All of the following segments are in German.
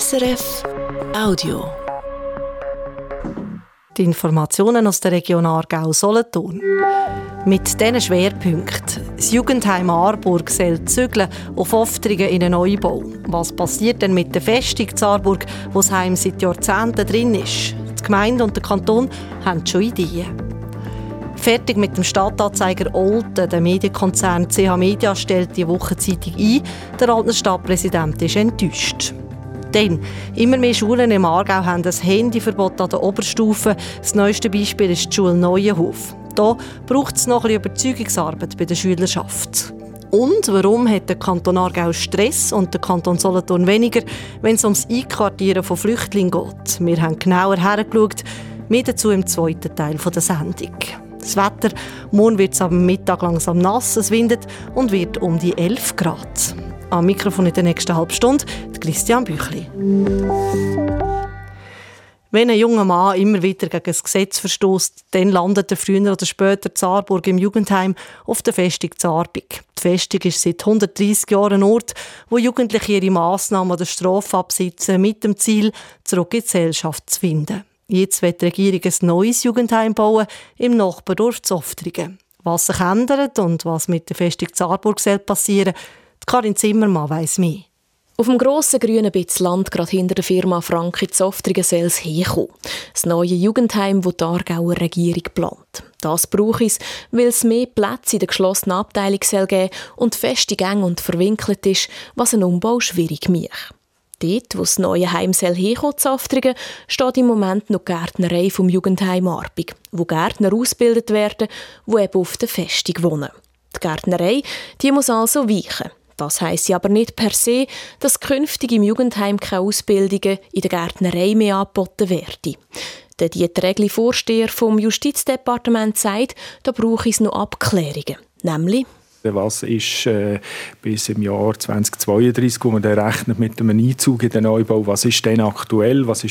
SRF Audio. Die Informationen aus der Region Aargau-Solothurn. Mit diesen Schwerpunkten. Das Jugendheim Aarburg soll zügeln auf Oftringen in einen Neubau. Was passiert denn mit der Festung zu Aarburg, wo das Heim seit Jahrzehnten drin ist? Die Gemeinde und der Kanton haben schon Ideen. Fertig mit dem Stadtanzeiger Olten. Der Medienkonzern CH Media stellt die Wochenzeitung ein. Der Altner Stadtpräsident ist enttäuscht. Denn immer mehr Schulen im Aargau haben das Handyverbot an der Oberstufe. Das neueste Beispiel ist die Schule Neuenhof. Da braucht es noch ein Überzeugungsarbeit bei der Schülerschaft. Und warum hat der Kanton Aargau Stress und der Kanton Solothurn weniger, wenn es ums Einquartieren von Flüchtlingen geht? Wir haben genauer hergeschaut. Mehr dazu im zweiten Teil der Sendung. Das Wetter, morgen wird es am Mittag langsam nass, es windet und wird um die 11 Grad. Am Mikrofon in der nächsten halben Stunde Christian Büchli. Wenn ein junger Mann immer wieder gegen das Gesetz verstößt, dann landet er früher oder später zu Aarburg im Jugendheim auf der Festung Zarbig. Die Festung ist seit 130 Jahren ein Ort, wo Jugendliche ihre Massnahmen oder Strafe absitzen, mit dem Ziel, zurück in die Gesellschaft zu finden. Jetzt wird die Regierung ein neues Jugendheim bauen im Nachbardorf Zoftringen. Was sich ändert und was mit der Festung Zarburg passieren soll, Karin Zimmermann weiss mehr. Auf dem grossen grünen Bitz Land, gerade hinter der Firma Frank in Zoftringen, soll es herkommen. Das neue Jugendheim, das die Aargauer Regierung plant. Das braucht es, weil es mehr Plätze in der geschlossenen Abteilung soll geben und feste eng und verwinkelt ist, was einen Umbau schwierig macht. Dort, wo das neue Heim soll herkommen, Zoftringen, steht im Moment noch die Gärtnerei vom Jugendheim Arbig, wo Gärtner ausgebildet werden, die eben auf der Festung wohnen. Die Gärtnerei die muss also weichen. Das heisst aber nicht per se, dass künftig im Jugendheim keine Ausbildungen in der Gärtnerei mehr angeboten werden. Der Dieter Vorsteher vom Justizdepartement sagt, da brauche es noch Abklärungen. Nämlich, was ist äh, bis im Jahr 2032, wo man dann rechnet mit einem Einzug in den Neubau, was ist denn aktuell, was,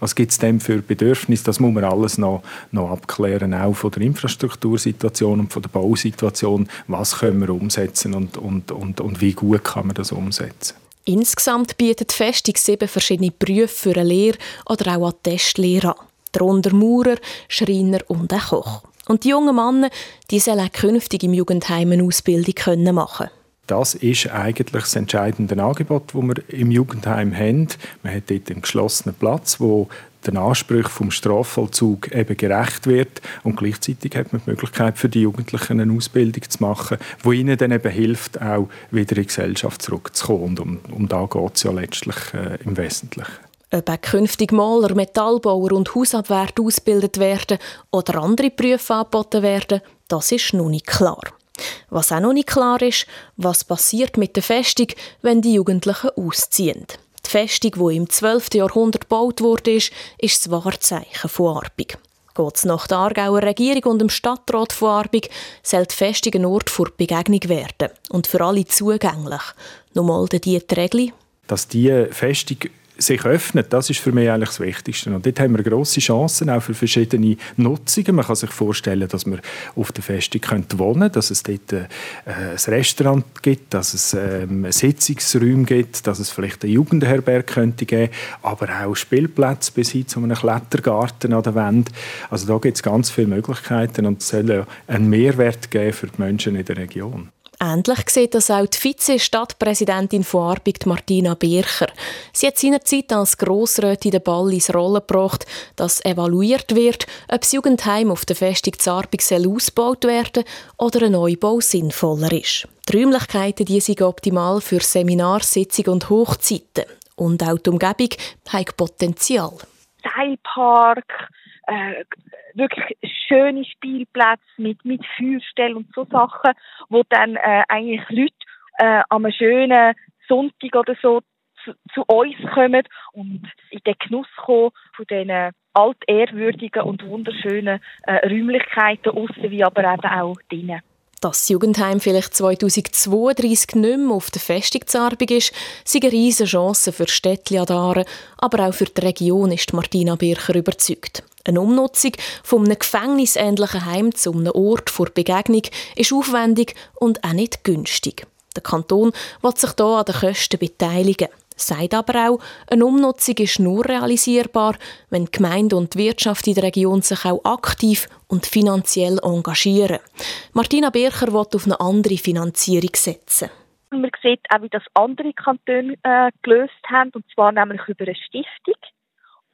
was gibt es denn für Bedürfnisse, das muss man alles noch, noch abklären, auch von der Infrastruktursituation und von der Bausituation, was können wir umsetzen und, und, und, und wie gut kann man das umsetzen. Insgesamt bietet die Festung sieben verschiedene Berufe für eine Lehre oder auch eine Testlehre an. Darunter Maurer, Schreiner und ein Koch. Und die jungen Männer, die sollen künftig im Jugendheim eine Ausbildung machen können. Das ist eigentlich das entscheidende Angebot, das wir im Jugendheim haben. Man hat dort einen geschlossenen Platz, wo den Ansprüchen vom Strafvollzug eben gerecht wird und gleichzeitig hat man die Möglichkeit für die Jugendlichen eine Ausbildung zu machen, wo ihnen dann eben hilft, auch wieder in die Gesellschaft zurückzukommen. Und um, um da geht es ja letztlich äh, im Wesentlichen. Ob künftig Maler, Metallbauer und Hausabwärter ausgebildet werden oder andere Berufe angeboten werden, das ist noch nicht klar. Was auch noch nicht klar ist, was passiert mit der Festung, wenn die Jugendlichen ausziehen. Die Festung, die im 12. Jahrhundert gebaut wurde, ist, ist das Wahrzeichen von Arbig. Geht es nach der Aargauer Regierung und dem Stadtrat von Arbig, soll die Festung ein Ort für Begegnung werden und für alle zugänglich. Nochmal der Dieter Regli. Dass diese Festung sich öffnet, das ist für mich eigentlich das Wichtigste. Und dort haben wir grosse Chancen auch für verschiedene Nutzungen. Man kann sich vorstellen, dass man auf der Festung könnte wohnen dass es dort äh, ein Restaurant gibt, dass es ähm, Sitzungsräume gibt, dass es vielleicht eine Jugendherberge könnte geben, aber auch Spielplätze bis hin zu einem Klettergarten an der Wand. Also da gibt es ganz viele Möglichkeiten und es soll einen Mehrwert geben für die Menschen in der Region. Ähnlich sieht das auch die Vize-Stadtpräsidentin von Arbig, Martina Bircher. Sie hat seinerzeit als Grossrätin den Ball ins Rollen gebracht, dass evaluiert wird, ob das Jugendheim auf der Festung Zarbig ausgebaut werden oder ein Neubau sinnvoller ist. Die Räumlichkeiten die sind optimal für Seminarsitzungen und Hochzeiten. Und auch die Umgebung hat Potenzial. Teilpark, äh, wirklich schöne Spielplätze mit, mit Feuerstellen und so Sachen, wo dann äh, eigentlich Leute äh, am schönen Sonntag oder so zu, zu uns kommen und in den Genuss kommen von diesen altehrwürdigen und wunderschönen äh, Räumlichkeiten, aussen wie aber eben auch drinnen. Dass das Jugendheim vielleicht 2032 nicht mehr auf der Festungsarbeit ist, sind eine riesige Chance für Städtli Adare, aber auch für die Region ist Martina Bircher überzeugt. Eine Umnutzung von einem gefängnisähnlichen Heim zu einem Ort vor Begegnung ist aufwendig und auch nicht günstig. Der Kanton will sich hier an den Kosten beteiligen. Sagt aber auch, eine Umnutzung ist nur realisierbar, wenn die Gemeinde und die Wirtschaft in der Region sich auch aktiv und finanziell engagieren. Martina Bircher will auf eine andere Finanzierung setzen. Man sieht auch, wie das andere Kantone äh, gelöst haben, und zwar nämlich über eine Stiftung.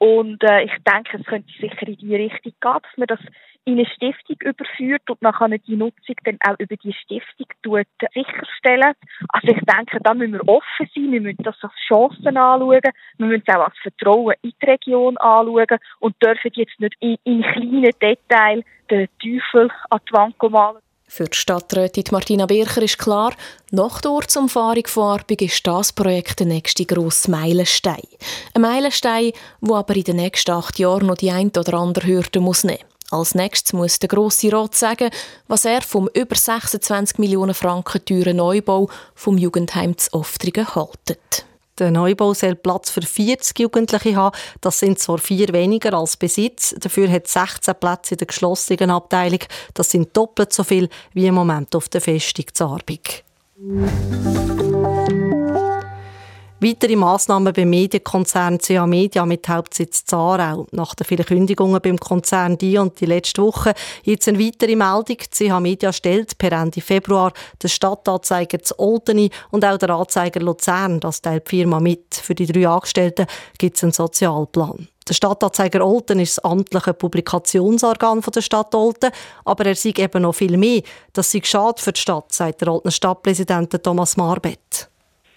Und äh, ich denke, es könnte sicher in die Richtung gehen, dass man das in eine Stiftung überführt und kann die Nutzung dann auch über die Stiftung tut, sicherstellen. Also ich denke, da müssen wir offen sein, wir müssen das als Chancen anschauen, wir müssen es auch als Vertrauen in die Region anschauen und dürfen jetzt nicht in, in kleinen Details den Teufel an die Wand malen. Für die Stadträtin Martina Bircher ist klar, nach der Ortsumfahrung von Arbig ist das Projekt der nächste grosse Meilenstein. Ein Meilenstein, der aber in den nächsten acht Jahren noch die ein oder andere Hürde muss nehmen als nächstes muss der Grosse Rat sagen, was er vom über 26 Millionen Franken teuren Neubau vom Jugendheim zu Oftringen haltet. Der Neubau soll Platz für 40 Jugendliche haben. Das sind zwar vier weniger als Besitz. Dafür hat es 16 Plätze in der geschlossenen Abteilung. Das sind doppelt so viel wie im Moment auf der Festung Zarbig. Weitere Massnahmen beim Medienkonzern CA Media mit Hauptsitz Zarau. Nach den vielen Kündigungen beim Konzern die und die letzte Woche jetzt eine weitere Meldung. CA Media stellt per Ende Februar den Stadtanzeiger zu Olteni und auch der Anzeiger Luzern. Das teilt die Firma mit. Für die drei Angestellten gibt es einen Sozialplan. Der Stadtanzeiger Olten ist das amtliche Publikationsorgan der Stadt Olten, aber er sieht eben noch viel mehr. Das sei schade für die Stadt, sagt der Oltener Stadtpräsident Thomas Marbett.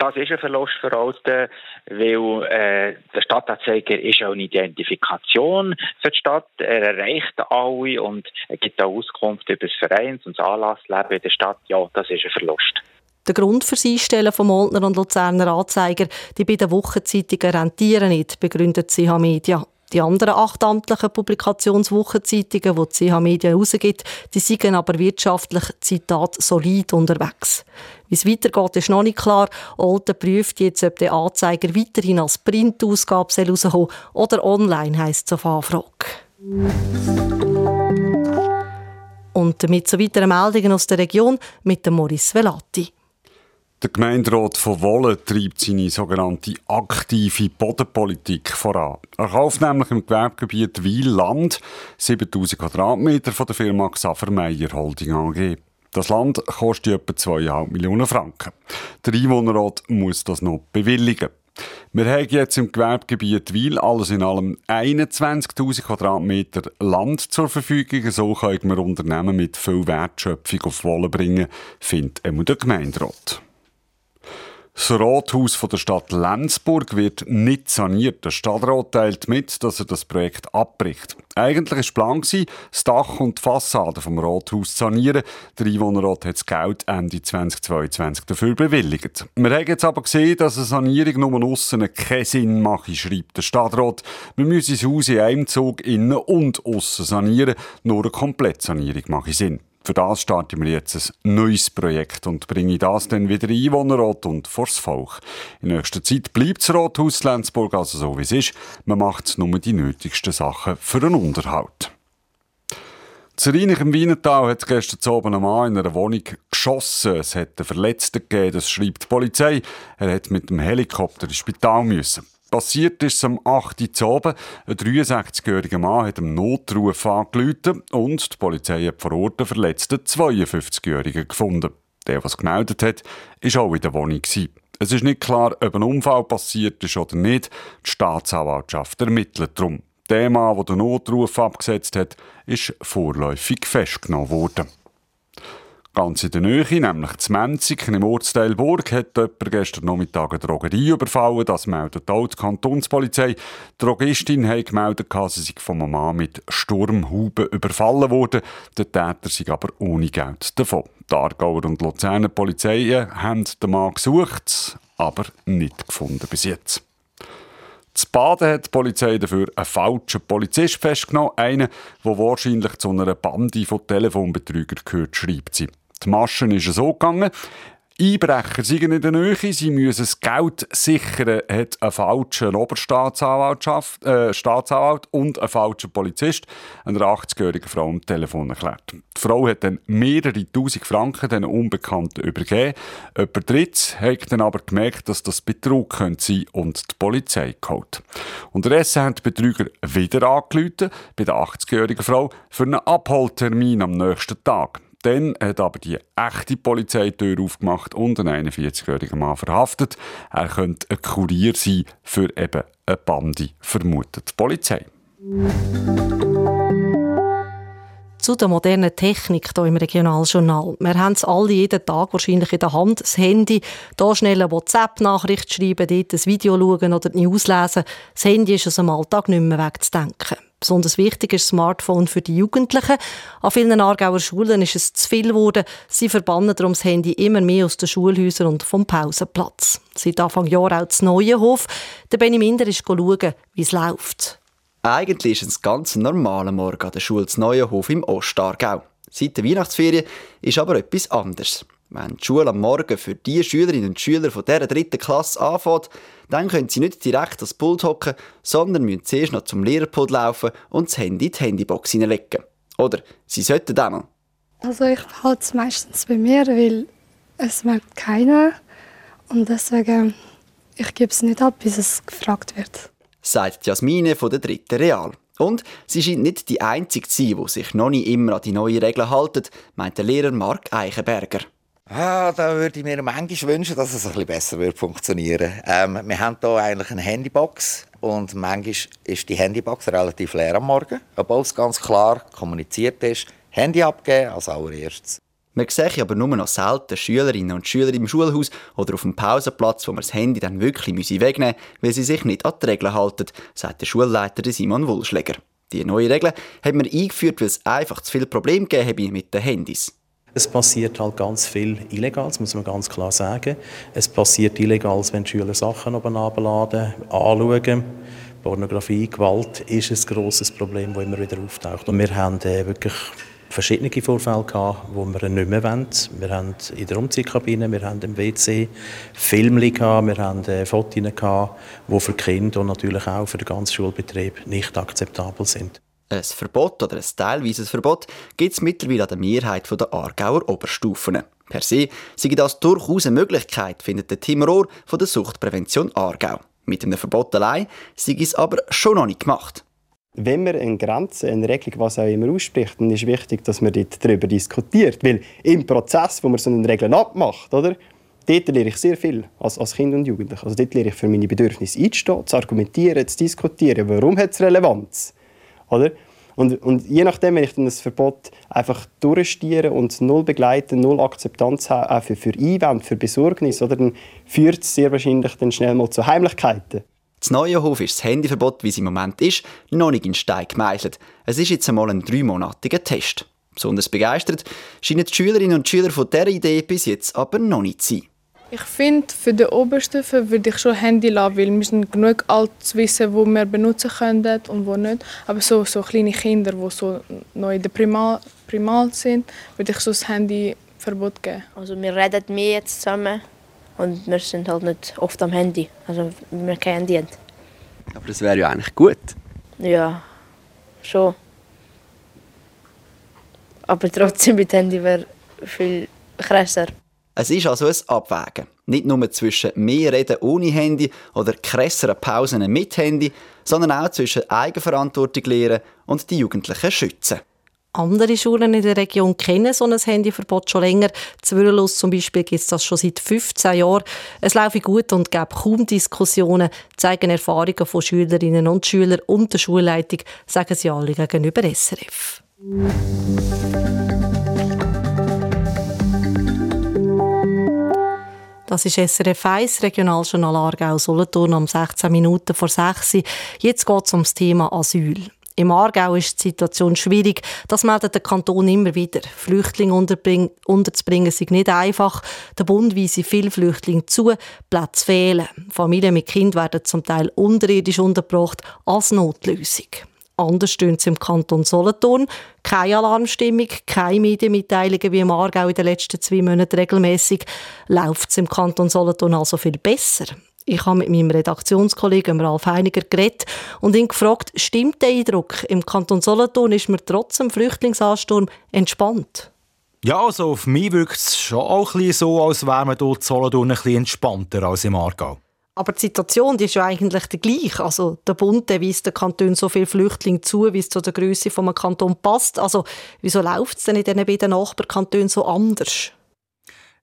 Das ist ein Verlust für Alten, weil äh, der Stadtanzeiger ist auch eine Identifikation für die Stadt. Er erreicht alle und er gibt auch Auskunft über das Vereins- und das Anlassleben in der Stadt. Ja, das ist ein Verlust. Der Grund für das Einstellen von Moltner und Luzerner Anzeiger, die beiden Wochenzeitungen rentieren nicht, begründet CH Media. Die anderen acht amtlichen Publikationswochenzeitungen, die die CH Media herausgibt, die sind aber wirtschaftlich, Zitat, solid unterwegs. Wie es weitergeht, ist noch nicht klar. Olten prüft jetzt, ob der Anzeiger weiterhin als Printausgabe rauskommen oder online, heisst es auf Anfrage. Und damit zu weiteren Meldungen aus der Region mit dem Maurice Velati. Der Gemeinderat von Wolle treibt seine sogenannte aktive Bodenpolitik voran. Er kauft nämlich im Gewerbegebiet Wiel Land, 7000 Quadratmeter von der Firma Xaver Meyer Holding AG. Das Land kostet etwa 2,5 Millionen Franken. Der Einwohnerrat muss das noch bewilligen. Wir haben jetzt im Gewerbegebiet Wiel alles in allem 21.000 Quadratmeter Land zur Verfügung. So können wir Unternehmen mit viel Wertschöpfung auf Wolle bringen, findet der Gemeinderat. Das Rathaus der Stadt Lenzburg wird nicht saniert. Der Stadtrat teilt mit, dass er das Projekt abbricht. Eigentlich war Plan, das Dach und die Fassade vom Rathaus zu sanieren. Der Einwohnerrat hat das Geld Ende 2022 dafür bewilligt. Wir haben jetzt aber gesehen, dass eine Sanierung nur aussen keinen Sinn mache, schreibt der Stadtrat. Wir müssen das Haus in einem Zug innen und aussen sanieren. Nur eine Komplettsanierung mache Sinn. Für das starten wir jetzt ein neues Projekt und bringen das dann wieder in Einwohnerrat und vors Volk. In nächster Zeit bleibt das Rathaus Lenzburg also so, wie es ist. Man macht nur die nötigsten Sachen für den Unterhalt. Zerinich im Wienertal hat gestern Abend ein Mann in einer Wohnung geschossen. Es hat einen Verletzten gegeben, das schreibt die Polizei. Er hat mit dem Helikopter ins Spital müssen. Passiert ist es am 8. Uhr. Ein 63-jähriger Mann hat einen Notruf angerufen und die Polizei hat vor Ort einen verletzten 52-jährigen gefunden. Der, was gemeldet hat, war auch in der Wohnung. Es ist nicht klar, ob ein Unfall passiert ist oder nicht. Die Staatsanwaltschaft ermittelt darum. Der Mann, der den Notruf abgesetzt hat, ist vorläufig festgenommen worden. Ganz in der Nähe, nämlich zu Menzig, im Ortsteil Burg, hat jemand gestern Nachmittag eine Drogerie überfallen. Das meldet auch die Kantonspolizei. Die Drogistin hat gemeldet, sie sei von einem Mann mit Sturmhuben überfallen worden. Der Täter sei aber ohne Geld davon. Die Aargauer und Luzerner Polizei haben den Mann gesucht, aber nicht gefunden bis jetzt. Zu Baden hat die Polizei dafür einen falschen Polizist festgenommen, einen, der wahrscheinlich zu einer Bande von Telefonbetrügern gehört, schreibt sie. Die Maschen ist so gegangen. Einbrecher seien in der Nähe, sie müssen das Geld sichern, hat ein falscher Oberstaatsanwalt äh, Staatsanwalt und ein falscher Polizist einer 80-jährigen Frau am Telefon erklärt. Die Frau hat dann mehrere tausend Franken den Unbekannten übergeben. Jemand drittes hat dann aber gemerkt, dass das Betrug könnte sein und die Polizei geholt. Unterdessen haben die Betrüger wieder angerufen bei der 80-jährigen Frau für einen Abholtermin am nächsten Tag. Dann hat aber die echte Polizei die Tür aufgemacht und einen 41-jährigen Mann verhaftet. Er könnte ein Kurier sein für eben eine Bande, vermutet die Polizei. Zu der modernen Technik hier im Regionaljournal. Wir haben es alle jeden Tag wahrscheinlich in der Hand. Das Handy, hier schnell eine WhatsApp-Nachricht schreiben, dort ein Video schauen oder die News lesen. Das Handy ist aus dem Alltag nicht mehr wegzudenken. Besonders wichtig ist das Smartphone für die Jugendlichen. An vielen Aargauer Schulen ist es zu viel geworden. Sie verbannen darum das Handy immer mehr aus den Schulhäusern und vom Pausenplatz. Seit Anfang Jahr auch das neue Hof. Der Benny Minder ist schauen, wie es läuft. Eigentlich ist es ein ganz normaler Morgen an der Schule Neuenhof im Ostargau. Seit der Weihnachtsferien ist aber etwas anderes. Wenn die Schule am Morgen für die Schülerinnen und Schüler von dieser dritten Klasse anfängt, dann können sie nicht direkt ans Pult hocken, sondern müssen zuerst noch zum Lehrerpult laufen und das Handy in die Handybox hineinlegen. Oder sie sollten dann noch. Also ich behalte es meistens bei mir, weil es merkt keiner. Und deswegen, ich gebe es nicht ab, bis es gefragt wird. Sagt Jasmine von der dritten Real. Und sie scheint nicht die Einzige zu sein, die sich noch nicht immer an die neuen Regeln hält, meint der Lehrer Mark Eichenberger. Ah, da würde ich mir manchmal wünschen, dass es ein bisschen besser wird funktionieren ähm, Wir haben hier eigentlich eine Handybox und manchmal ist die Handybox relativ leer am Morgen, obwohl es ganz klar kommuniziert ist, Handy abgeben als allererstes. Man sehe aber nur noch selten Schülerinnen und Schüler im Schulhaus oder auf dem Pausenplatz, wo man das Handy dann wirklich wegnehmen müssen, weil sie sich nicht an die Regeln halten, sagt der Schulleiter Simon Wulschläger. Die neue Regel hat man eingeführt, weil es einfach zu viele Probleme gegeben mit den Handys. Es passiert halt ganz viel Illegales, muss man ganz klar sagen. Es passiert Illegales, wenn Schüler Sachen oben abladen, anschauen. Pornografie, Gewalt ist ein grosses Problem, das immer wieder auftaucht. Und wir haben äh, wirklich verschiedene Vorfälle gehabt, wo wir nicht mehr wollen. Wir haben in der Umziehkabine, wir haben im WC Filme gehabt, wir haben äh, Fotos gehabt, die für Kinder und natürlich auch für den ganzen Schulbetrieb nicht akzeptabel sind. Ein Verbot oder ein teilweises Verbot gibt es mittlerweile an der Mehrheit der Aargauer Oberstufen. Per se sei das durchaus eine Möglichkeit, findet der Tim Rohr von der Suchtprävention Aargau. Mit einem Verbot allein sei es aber schon noch nicht gemacht. Wenn man eine Grenze, eine Regelung, was auch immer ausspricht, dann ist wichtig, dass man dort darüber diskutiert. Weil im Prozess, wo man so eine Regel abmacht, oder, dort lehre ich sehr viel als, als Kind und Jugendlicher. Also dort lehre ich für meine Bedürfnisse einzustehen, zu argumentieren, zu diskutieren. Warum hat es Relevanz? Oder? Und, und je nachdem, wenn ich dann das Verbot einfach durchstiere und null begleiten, null Akzeptanz habe, auch für, für Einwände, für Besorgnis, oder, dann führt es sehr wahrscheinlich dann schnell mal zu Heimlichkeiten. Das neue Hof ist das Handyverbot, wie es im Moment ist, noch nicht in Stein gemeißelt. Es ist jetzt einmal ein dreimonatiger Test. Besonders begeistert scheinen die Schülerinnen und Schüler von dieser Idee bis jetzt aber noch nicht zu sein. Ich finde, für die Oberstufe würde ich schon Handy lassen, weil wir sind genug alt zu wissen, wo wir benutzen können und wo nicht. Aber so, so kleine Kinder, die so noch in der Primal, Primal sind, würde ich so das Handyverbot geben. Also wir reden mehr jetzt zusammen und wir sind halt nicht oft am Handy, also wenn wir kein Handy haben. Aber das wäre ja eigentlich gut. Ja, schon. Aber trotzdem mit Handy wäre viel krasser. Es ist also ein Abwägen. Nicht nur zwischen mehr Reden ohne Handy oder krasseren Pausen mit Handy, sondern auch zwischen Eigenverantwortung lehren und die Jugendlichen schützen. Andere Schulen in der Region kennen so ein Handyverbot schon länger. Zwürlus zum Beispiel gibt es das schon seit 15 Jahren. Es laufe gut und gäbe kaum Diskussionen, zeigen Erfahrungen von Schülerinnen und Schülern und der Schulleitung, sagen sie alle gegenüber SRF. Das ist SRF 1, Regionaljournal Aargau Solothurn um 16 Minuten vor 6 Jetzt geht es um das Thema Asyl. Im Aargau ist die Situation schwierig. Das meldet der Kanton immer wieder. Flüchtlinge unterzubringen ist nicht einfach. Der Bund weise viele Flüchtlinge zu, Plätze fehlen. Familien mit Kind werden zum Teil unterirdisch untergebracht als Notlösung. Anders stehen es im Kanton Solothurn. Keine Alarmstimmung, keine Medienmitteilungen wie im Aargau in den letzten zwei Monaten regelmäßig. Läuft es im Kanton Solothurn also viel besser? Ich habe mit meinem Redaktionskollegen Ralf Heiniger geredet und ihn gefragt, stimmt der Eindruck, im Kanton Solothurn ist man trotz dem Flüchtlingsansturm entspannt? Ja, also auf mich wirkt es schon auch ein so, als wäre man dort Solothurn ein bisschen entspannter als im Aargau. Aber die Situation die ist ja eigentlich die gleiche. Also der Bund der weist den Kanton so viele Flüchtlinge zu, wie es zu der Größe des Kanton passt. Also wieso läuft es denn in diesen beiden Nachbarkantonen so anders?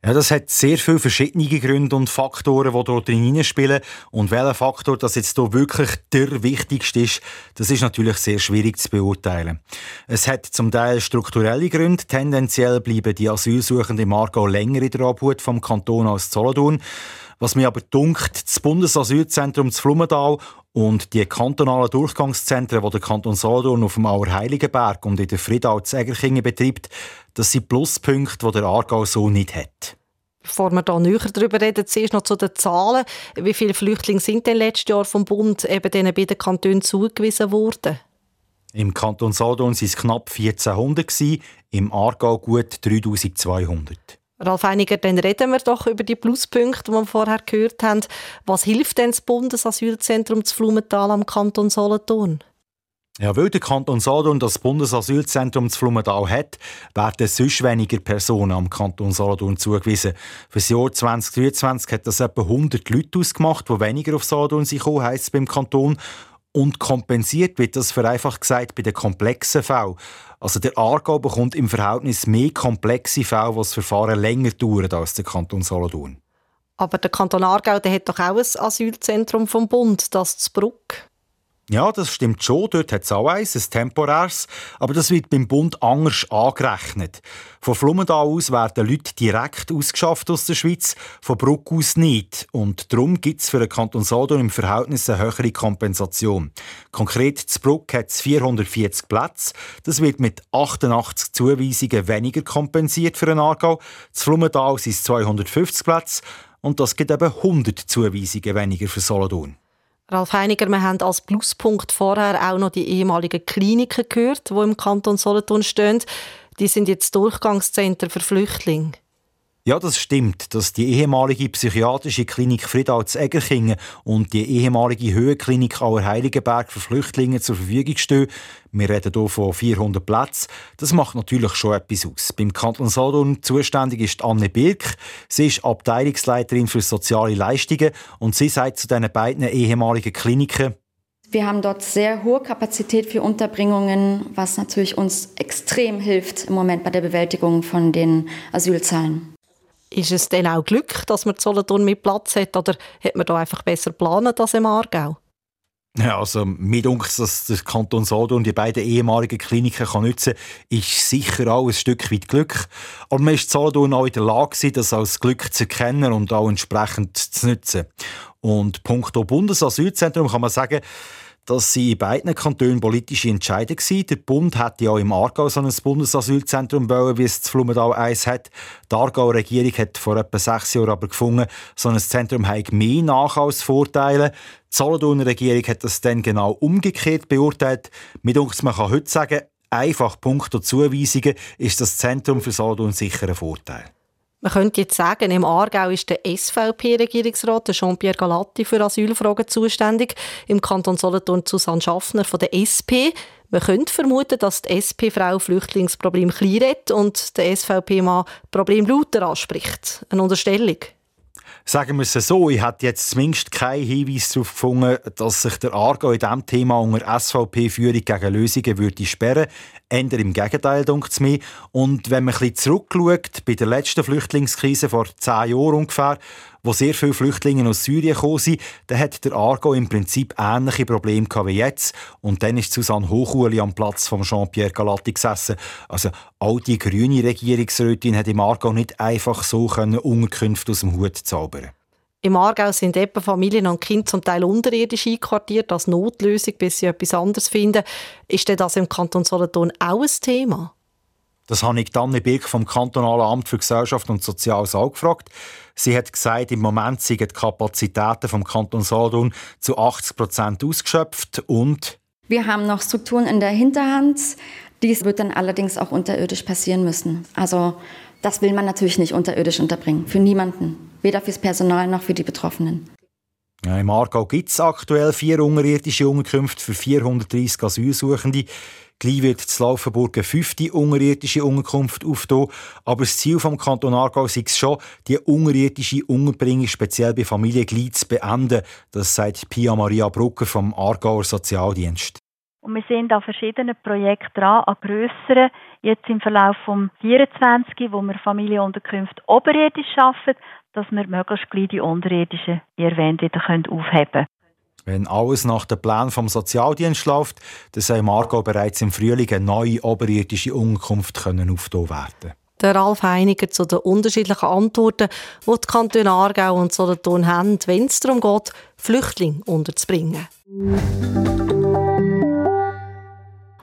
Ja, das hat sehr viele verschiedene Gründe und Faktoren, die dort hineinspielen. Und welcher Faktor das jetzt hier wirklich der wichtigste ist, das ist natürlich sehr schwierig zu beurteilen. Es hat zum Teil strukturelle Gründe. Tendenziell bleiben die Asylsuchenden im Aargau länger in der Obhut vom Kanton als Solothurn. Was mir aber dunkt, das Bundesasylzentrum zu Flumenthal und die kantonalen Durchgangszentren, die der Kanton Solothurn auf dem Auerheiligenberg und in der Friedau zu Egerkingen betreibt, das sind Pluspunkte, die der Aargau so nicht hat. Bevor wir hier näher darüber reden, zuerst noch zu den Zahlen. Wie viele Flüchtlinge sind denn letztes Jahr vom Bund eben diesen beiden Kantonen zugewiesen worden? Im Kanton Solothurn waren es knapp 1400, im Aargau gut 3200. Ralf Einiger, dann reden wir doch über die Pluspunkte, die wir vorher gehört haben. Was hilft denn das Bundesasylzentrum zu Flumenthal am Kanton Solothurn? Ja, weil der Kanton Solothurn das Bundesasylzentrum zu Flumenthal hat, werden sonst weniger Personen am Kanton Solothurn zugewiesen. Für das Jahr 2023 hat das etwa 100 Leute ausgemacht, die weniger auf Solothurn sind, heisst es beim Kanton. Und kompensiert wird das vereinfacht gesagt bei den komplexen Fällen. Also der Aargau bekommt im Verhältnis mehr komplexe Fälle, wo das Verfahren länger dauert als der Kanton Solothurn. Aber der Kanton Aargau der hat doch auch ein Asylzentrum vom Bund, das zu Bruck. Ja, das stimmt schon. Dort hat es auch eins, ein temporäres. Aber das wird beim Bund anders angerechnet. Von Flumenthal aus werden Leute direkt ausgeschafft aus der Schweiz, von Bruck aus nicht. Und darum gibt es für den Kanton Solothurn im Verhältnis eine höhere Kompensation. Konkret zu Bruck hat es 440 Plätze. Das wird mit 88 Zuweisungen weniger kompensiert für den Aargau. Zu Flumenthal sind es 250 Plätze. Und das gibt eben 100 Zuweisungen weniger für Solothurn. Ralf Heiniger, wir haben als Pluspunkt vorher auch noch die ehemaligen Kliniken gehört, die im Kanton Solothurn stehen. Die sind jetzt Durchgangszentren für Flüchtlinge. Ja, das stimmt, dass die ehemalige psychiatrische Klinik Friedal zu Egerkingen und die ehemalige Höhenklinik Auerheiligenberg für Flüchtlinge zur Verfügung stehen. Wir reden hier von 400 Plätzen. Das macht natürlich schon etwas aus. Beim Kanton Solothurn zuständig ist Anne Birk. Sie ist Abteilungsleiterin für soziale Leistungen und sie sagt zu diesen beiden ehemaligen Kliniken, wir haben dort sehr hohe Kapazität für Unterbringungen, was natürlich uns extrem hilft im Moment bei der Bewältigung von den Asylzahlen. Ist es denn auch Glück, dass man Solothurn mit Platz hat oder hat man da einfach besser geplant als im Aargau? Ja, also mir denkt, dass der Kanton Solothurn die beiden ehemaligen Kliniken kann nutzen kann, ist sicher auch ein Stück weit Glück. Aber man ist Solothurn auch in der Lage, das als Glück zu erkennen und auch entsprechend zu nutzen. Und punkto Bundesasylzentrum kann man sagen, dass sie in beiden Kantonen politische Entscheidungen. Der Bund hat ja auch im Aargau so ein Bundesasylzentrum bauen, wie es zu Flumenthal eins hat. Die Aargauer Regierung hat vor etwa sechs Jahren aber gefunden, so ein Zentrum hat mehr Nach- als Vorteile. Die Solothurner Regierung hat das dann genau umgekehrt beurteilt. Mit uns man kann heute sagen, einfach punkto Zuweisungen ist das Zentrum für Solothurn sicher ein Vorteil. Man könnte jetzt sagen, im Aargau ist der SVP-Regierungsrat, Jean-Pierre Galatti, für Asylfragen zuständig. Im Kanton Solothurn Susanne Schaffner von der SP. Man könnte vermuten, dass die SP-Frau Flüchtlingsproblem klein redet und der SVP-Mann Problem lauter anspricht. Eine Unterstellung. Sagen wir es so, ich habe jetzt zumindest keinen Hinweis darauf gefunden, dass sich der Aargau in diesem Thema unter SVP-Führung gegen Lösungen würde sperren Änder im Gegenteil, denkt es mir. Und wenn man ein bisschen zurückschaut, bei der letzten Flüchtlingskrise vor zehn Jahren ungefähr, wo sehr viele Flüchtlinge aus Syrien gekommen sind, dann hat der Argo im Prinzip ähnliche Probleme wie jetzt. Und dann ist Susanne Hochuli am Platz von Jean-Pierre Galatti gesessen. Also auch die grüne Regierungsrätin hat im Argo nicht einfach so Unterkünfte aus dem Hut zaubern. Im Aargau sind eben Familien und Kinder zum Teil unterirdisch einquartiert als Notlösung, bis sie etwas anderes finden. Ist denn das im Kanton Solothurn auch ein Thema? Das habe ich Anne Birk vom Kantonalen Amt für Gesellschaft und Soziales auch gefragt. Sie hat gesagt, im Moment sind die Kapazitäten vom Kanton Solothurn zu 80 Prozent ausgeschöpft und Wir haben noch Strukturen in der Hinterhand. Dies wird dann allerdings auch unterirdisch passieren müssen. Also das will man natürlich nicht unterirdisch unterbringen. Für niemanden. Weder fürs Personal noch für die Betroffenen. Ja, Im Aargau gibt es aktuell vier unterirdische Unterkünfte für 430 Asylsuchende. Gleich wird zu Laufenburg eine fünfte unterirdische Unterkunft auftun. Aber das Ziel des Kanton Aargau ist es schon, die unterirdische Unterbringung speziell bei Familien gleich zu beenden. Das sagt Pia Maria Brucker vom Aargauer Sozialdienst. Und wir sind an verschiedenen Projekten dran, an grösseren, jetzt im Verlauf vom 24, wo wir Familienunterkünfte oberirdisch schaffen, dass wir möglichst gleich die unterirdischen, wie erwähnt, wieder aufheben können. Wenn alles nach dem Plan vom Sozialdienst läuft, dann soll Margot bereits im Frühling eine neue oberirdische Unterkunft können werden. Der Ralf Heiniger zu den unterschiedlichen Antworten, die die Kantone Aargau und Solothurn haben, wenn es darum geht, Flüchtlinge unterzubringen.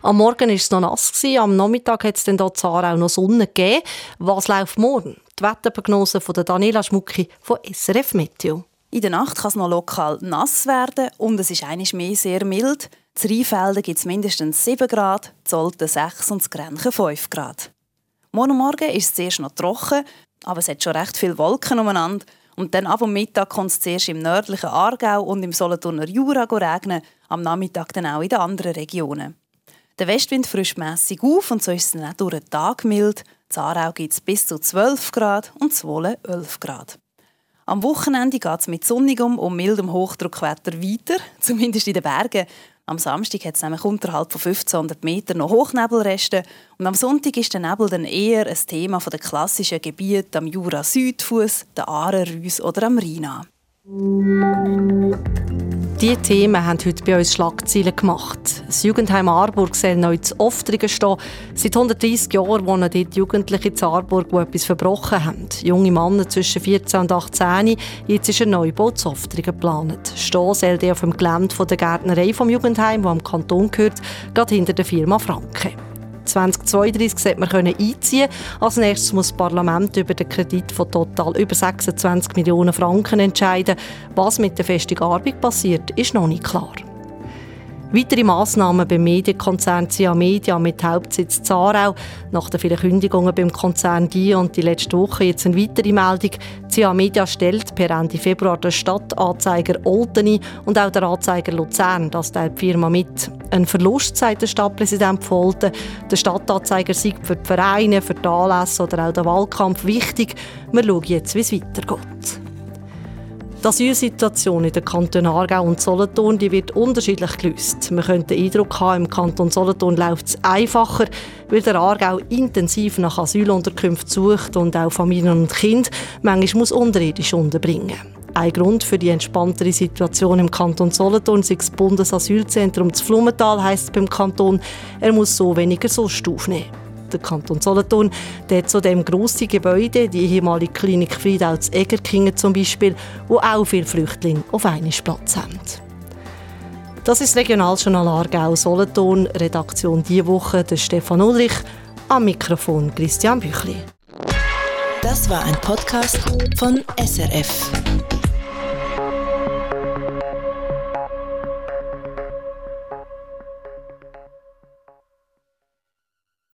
Am Morgen war es noch nass, am Nachmittag hat es dann hier Aarau noch Sonne gegeben. Was läuft morgen? Die Wetterprognose von Daniela Schmucki von SRF Meteo. In der Nacht kann es noch lokal nass werden und es ist einiges mehr sehr mild. In Rheinfelden gibt es mindestens 7 Grad, Zolten 6 und Grenchen 5 Grad. Morgen Morgen ist es zuerst noch trocken, aber es hat schon recht viele Wolken umeinander. Und dann ab dem Mittag kommt es zuerst im nördlichen Aargau und im Solothurner Jura regnen, am Nachmittag dann auch in den anderen Regionen. Der Westwind frischt mässig auf und so ist es dann auch durch den Tag mild. In gibt es bis zu 12 Grad und Zwolle 11 Grad. Am Wochenende geht es mit sonnigem und mildem Hochdruckwetter weiter, zumindest in den Bergen. Am Samstag hat es nämlich unterhalb von 1500 Metern noch Hochnebelreste und am Sonntag ist der Nebel dann eher ein Thema der klassischen Gebiete am Jura-Südfuss, der Aare, Rüss oder am Rhina. Diese Themen haben heute bei uns Schlagzeilen gemacht. Das Jugendheim Aarburg soll neu zu Oftringen stehen. Seit 130 Jahren wohnen dort Jugendliche in Aarburg, die etwas verbrochen haben. Junge Männer zwischen 14 und 18. Jetzt ist ein Neubau zu Oftringen geplant. Stehen soll der auf dem Gelände der Gärtnerei vom Jugendheim, wo am Kanton gehört, gerade hinter der Firma Franke. 2032 sollte man einziehen Als nächstes muss das Parlament über den Kredit von total über 26 Millionen Franken entscheiden. Was mit der Festung Arbeit passiert, ist noch nicht klar. Weitere Massnahmen beim Medienkonzern CIA Media mit Hauptsitz Zarau. Nach den vielen Kündigungen beim Konzern DIA und die letzte Woche jetzt eine weitere Meldung. CIA Media stellt per Ende Februar den Stadtanzeiger Olteni und auch der Anzeiger Luzern. Das teilt die Firma mit. Ein Verlust, sagt der Stadtpräsident von Olten. Der Stadtanzeiger sei für die Vereine, für die Anlässe oder auch den Wahlkampf wichtig. Wir schauen jetzt, wie es weitergeht. Die Asylsituation in den Kantonen Aargau und Solothurn die wird unterschiedlich gelöst. Man könnte den Eindruck haben, im Kanton Solothurn läuft es einfacher, weil der Aargau intensiv nach Asylunterkünften sucht und auch Familien und Kinder manchmal muss unterirdisch unterbringen ein Grund für die entspanntere Situation im Kanton Solothurn ist das Bundesasylzentrum zu Flumenthal, heisst es beim Kanton. Er muss so weniger Sost aufnehmen der Kanton Solothurn, der hat zudem grosse Gebäude, die ehemalige Klinik Friedau zu Egerkingen zum Beispiel, wo auch viele Flüchtlinge auf einen Platz haben. Das ist Regionaljournal Aargau Solothurn, Redaktion diese Woche der Stefan Ulrich, am Mikrofon Christian Büchli. Das war ein Podcast von SRF.